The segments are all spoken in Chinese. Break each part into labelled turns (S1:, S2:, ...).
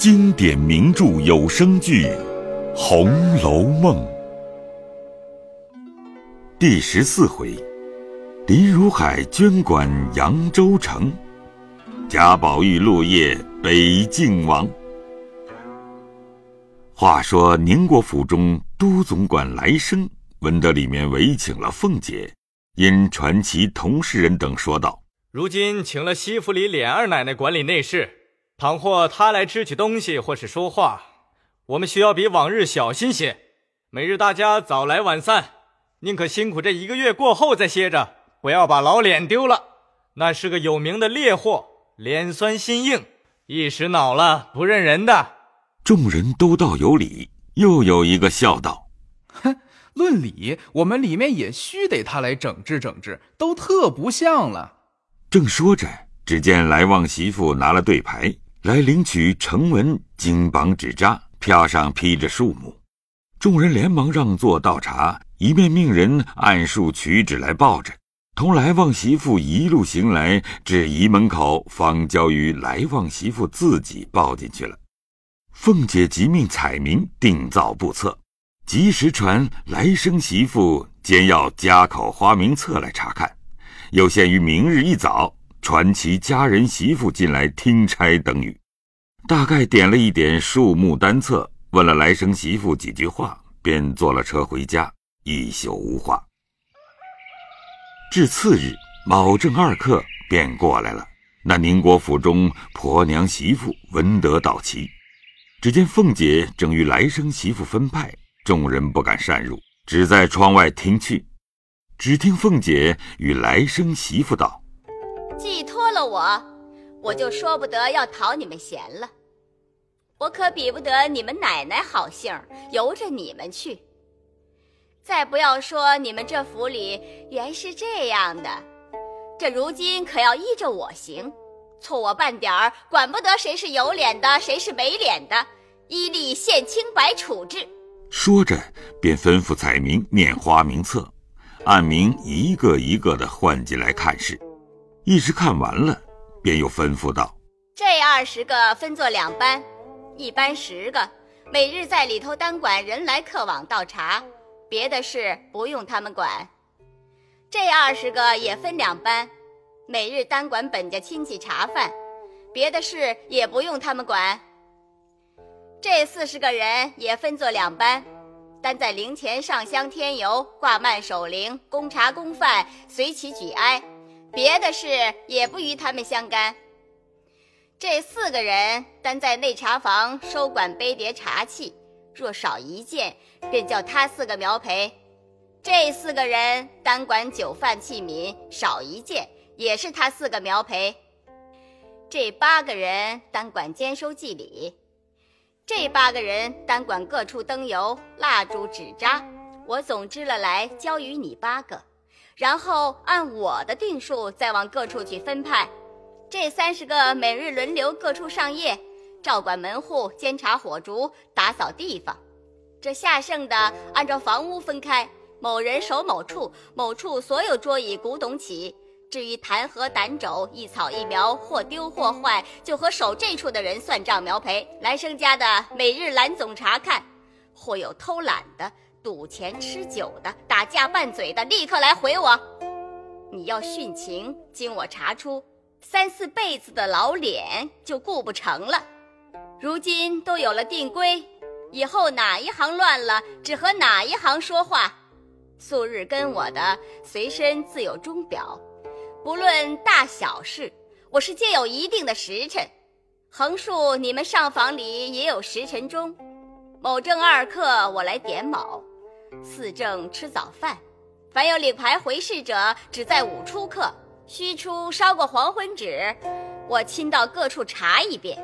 S1: 经典名著有声剧《红楼梦》第十四回：林如海捐管扬州城，贾宝玉落叶北静王。话说宁国府中都总管来生闻得里面委请了凤姐，因传其同事人等说道。
S2: 如今请了西府里琏二奶奶管理内事，倘或他来支取东西或是说话，我们需要比往日小心些。每日大家早来晚散，宁可辛苦这一个月过后再歇着，不要把老脸丢了。那是个有名的烈货，脸酸心硬，一时恼了不认人的。
S1: 众人都道有理，又有一个笑道：“
S3: 哼，论理，我们里面也须得他来整治整治，都特不像了。”
S1: 正说着，只见来旺媳妇拿了对牌来领取成文金榜纸扎，票上批着数目。众人连忙让座倒茶，一面命人按数取纸来报着。同来旺媳妇一路行来，至仪门口，方交于来旺媳妇自己抱进去了。凤姐即命彩明定造簿册，及时传来生媳妇兼要家口花名册来查看。又限于明日一早传其家人媳妇进来听差等语，大概点了一点树木单册，问了来生媳妇几句话，便坐了车回家，一宿无话。至次日，卯正二刻便过来了。那宁国府中婆娘媳妇闻得到齐，只见凤姐正与来生媳妇分派，众人不敢擅入，只在窗外听去。只听凤姐与来生媳妇道：“
S4: 寄托了我，我就说不得要讨你们嫌了。我可比不得你们奶奶好性由着你们去。再不要说你们这府里原是这样的，这如今可要依着我行，错我半点儿，管不得谁是有脸的，谁是没脸的，依例现清白处置。”
S1: 说着，便吩咐彩明念花名册。按名一个一个的换进来看事，一时看完了，便又吩咐道：“
S4: 这二十个分作两班，一班十个，每日在里头单管人来客往倒茶，别的事不用他们管。这二十个也分两班，每日单管本家亲戚茶饭，别的事也不用他们管。这四十个人也分作两班。”单在灵前上香添油、挂幔守灵、供茶供饭、随其举哀，别的事也不与他们相干。这四个人单在内茶房收管杯碟茶器，若少一件，便叫他四个苗陪。这四个人单管酒饭器皿，少一件也是他四个苗陪。这八个人单管兼收祭礼。这八个人单管各处灯油、蜡烛、纸扎，我总支了来交与你八个，然后按我的定数再往各处去分派。这三十个每日轮流各处上夜，照管门户、监察火烛、打扫地方。这下剩的按照房屋分开，某人守某处，某处所有桌椅、古董起。至于弹劾胆肘一草一苗或丢或坏，就和守这处的人算账苗赔。来生家的每日拦总查看，或有偷懒的、赌钱吃酒的、打架拌嘴的，立刻来回我。你要殉情，经我查出，三四辈子的老脸就顾不成了。如今都有了定规，以后哪一行乱了，只和哪一行说话。素日跟我的随身自有钟表。不论大小事，我是皆有一定的时辰。横竖你们上房里也有时辰钟。某正二刻，我来点卯；四正吃早饭。凡有领牌回事者，只在午出客，须出烧过黄昏纸，我亲到各处查一遍。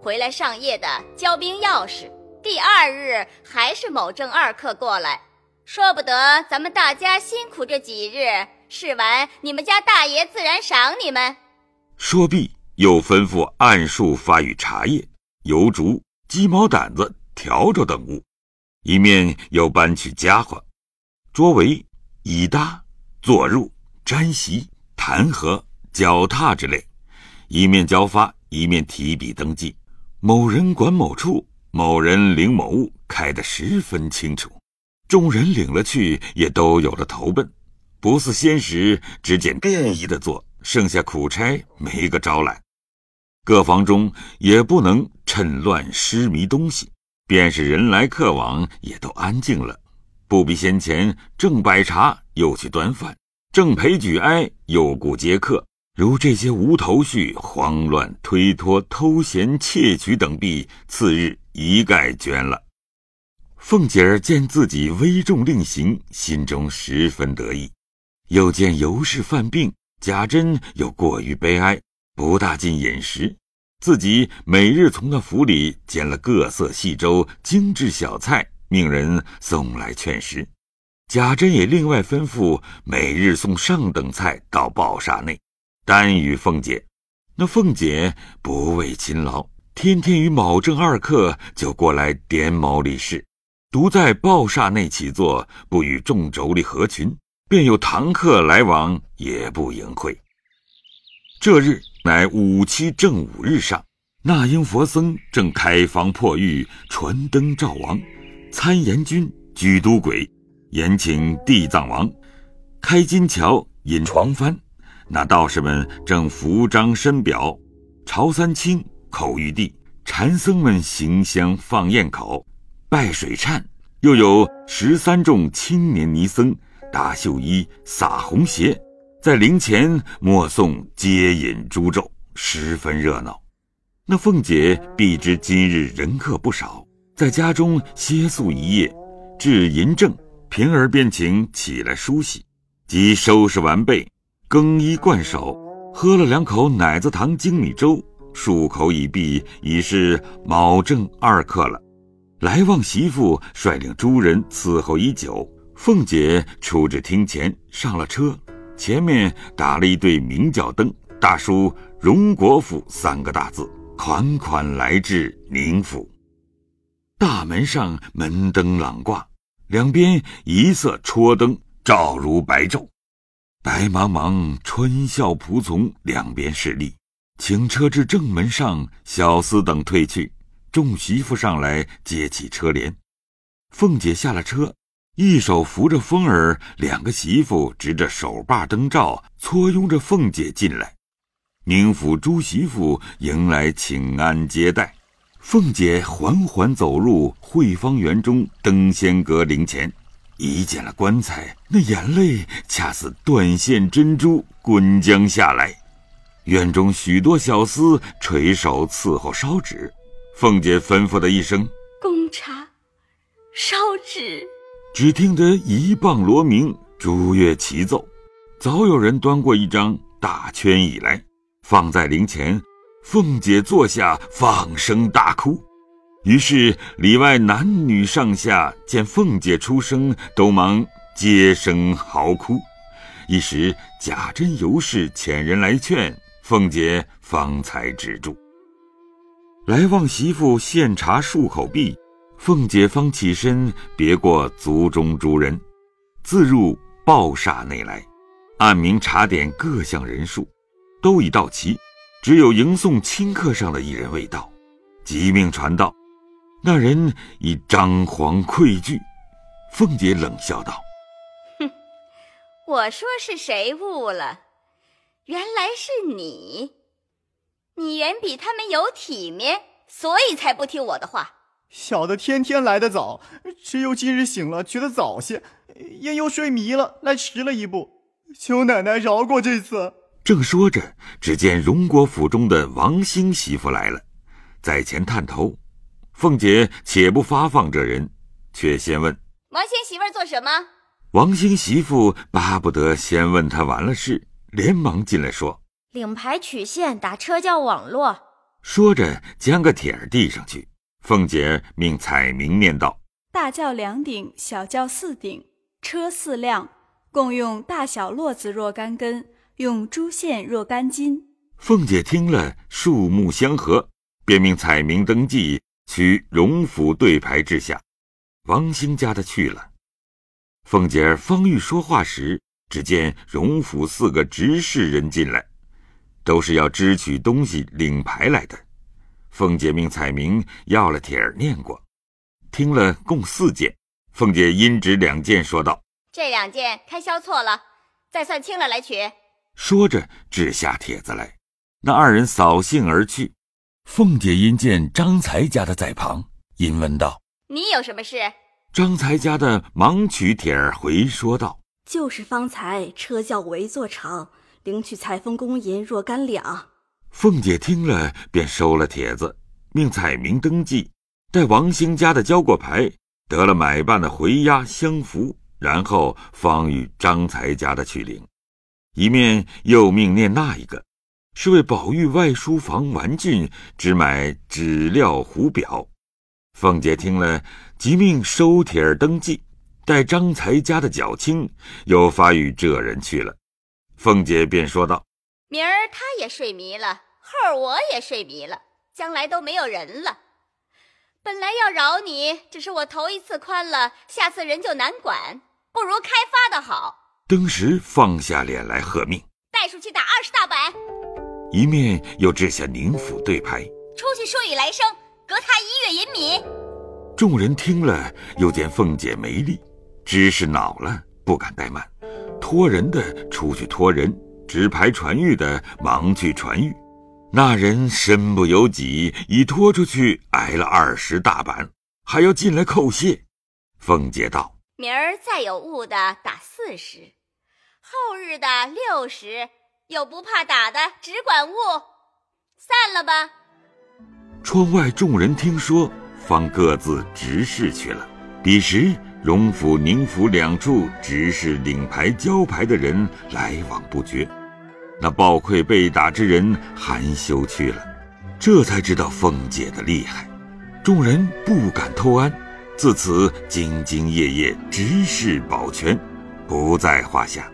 S4: 回来上夜的交兵钥匙，第二日还是某正二刻过来。说不得，咱们大家辛苦这几日。试完，你们家大爷自然赏你们。
S1: 说毕，又吩咐按数发与茶叶、油烛、鸡毛掸子、笤帚等物，一面又搬去家伙、桌围、椅搭、坐褥、毡席、弹劾、脚踏之类，一面交发，一面提笔登记。某人管某处，某人领某物，开得十分清楚。众人领了去，也都有了投奔，不似先时，只见便宜的做，剩下苦差没个招揽。各房中也不能趁乱失迷东西，便是人来客往，也都安静了，不比先前正摆茶，又去端饭，正陪举哀，又顾接客。如这些无头绪、慌乱、推脱、偷闲、窃取等弊，次日一概捐了。凤姐儿见自己危重令行，心中十分得意；又见尤氏犯病，贾珍又过于悲哀，不大进饮食。自己每日从那府里捡了各色细粥、精致小菜，命人送来劝食。贾珍也另外吩咐每日送上等菜到鲍厦内。单与凤姐，那凤姐不为勤劳，天天与卯正二客就过来点卯理事，独在报厦内起坐，不与众妯娌合群，便有堂客来往，也不迎会。这日乃五七正五日上，那英佛僧正开房破狱，传灯照王，参阎君举都鬼，延请地藏王，开金桥引床幡。那道士们正扶张深表，朝三清口玉帝，禅僧们行香放焰口，拜水忏。又有十三众青年尼僧搭绣衣撒红鞋，在灵前默诵接引诸咒，十分热闹。那凤姐必知今日人客不少，在家中歇宿一夜，至银正，平儿便请起来梳洗，即收拾完备。更衣惯手，喝了两口奶子糖精米粥，漱口已毕，已是卯正二刻了。来旺媳妇率领诸人伺候已久，凤姐出至厅前，上了车，前面打了一对明角灯，大书“荣国府”三个大字，款款来至宁府。大门上门灯朗挂，两边一色戳灯，照如白昼。白茫茫，春笑仆从两边势立，请车至正门上，小厮等退去，众媳妇上来接起车帘。凤姐下了车，一手扶着风儿，两个媳妇执着手把灯罩，簇拥着凤姐进来。宁府诸媳妇迎来请安接待，凤姐缓缓走入惠芳园中登仙阁灵前。一见了棺材，那眼泪恰似断线珍珠滚将下来。院中许多小厮垂手伺候烧纸，凤姐吩咐的一声：“
S4: 供茶，烧纸。”
S1: 只听得一棒锣鸣，竹乐齐奏，早有人端过一张大圈椅来，放在灵前。凤姐坐下，放声大哭。于是里外男女上下见凤姐出声，都忙接声嚎哭。一时贾珍、尤氏遣人来劝凤姐，方才止住。来望媳妇献茶漱口毕，凤姐方起身，别过族中诸人，自入报厦内来，按名查点各项人数，都已到齐，只有迎送亲客上的一人未到，即命传道。那人已张皇愧惧，凤姐冷笑道：“
S4: 哼，我说是谁误了？原来是你。你远比他们有体面，所以才不听我的话。
S5: 小的天天来得早，只有今日醒了觉得早些，因又睡迷了，来迟了一步，求奶奶饶过这次。”
S1: 正说着，只见荣国府中的王兴媳妇来了，在前探头。凤姐且不发放这人，却先问
S4: 王兴媳妇做什么。
S1: 王兴媳妇巴不得先问他完了事，连忙进来说：“
S6: 领牌取线，打车叫网络。”
S1: 说着将个帖儿递上去。凤姐命彩明念道：“
S7: 大轿两顶，小轿四顶，车四辆，共用大小络子若干根，用珠线若干斤。”
S1: 凤姐听了，数目相合，便命彩明登记。取荣府对牌之下，王兴家的去了。凤姐儿方欲说话时，只见荣府四个执事人进来，都是要支取东西、领牌来的。凤姐命彩明要了帖儿念过，听了共四件。凤姐因指两件，说道：“
S4: 这两件开销错了，再算清了来取。”
S1: 说着掷下帖子来，那二人扫兴而去。凤姐因见张才家的在旁，因问道：“
S4: 你有什么事？”
S1: 张才家的忙取帖儿回说道：“
S8: 就是方才车轿围坐场，领取裁缝工银若干两。”
S1: 凤姐听了，便收了帖子，命彩明登记，待王兴家的交过牌。得了买办的回押相符，然后方与张才家的去领。一面又命念那一个，是为宝玉外书房玩具只买纸料壶表。凤姐听了，即命收帖儿登记，待张才家的脚清，又发与这人去了。凤姐便说道：“
S4: 明儿他也睡迷了，后儿我也睡迷了，将来都没有人了。”本来要饶你，只是我头一次宽了，下次人就难管，不如开发的好。
S1: 登时放下脸来，喝命
S4: 带出去打二十大板。
S1: 一面又掷下宁府对牌，
S4: 出去说与来生，隔他一月银米。
S1: 众人听了，又见凤姐没力，知是恼了，不敢怠慢，托人的出去托人，纸牌传玉的忙去传玉。那人身不由己，已拖出去挨了二十大板，还要进来叩谢。凤姐道：“
S4: 明儿再有误的打四十，后日的六时，有不怕打的，只管误。散了吧。”
S1: 窗外众人听说，方各自执事去了。彼时荣府、宁府两处执事领牌交牌的人来往不绝。那暴溃被打之人含羞去了，这才知道凤姐的厉害，众人不敢偷安，自此兢兢业业，执事保全，不在话下。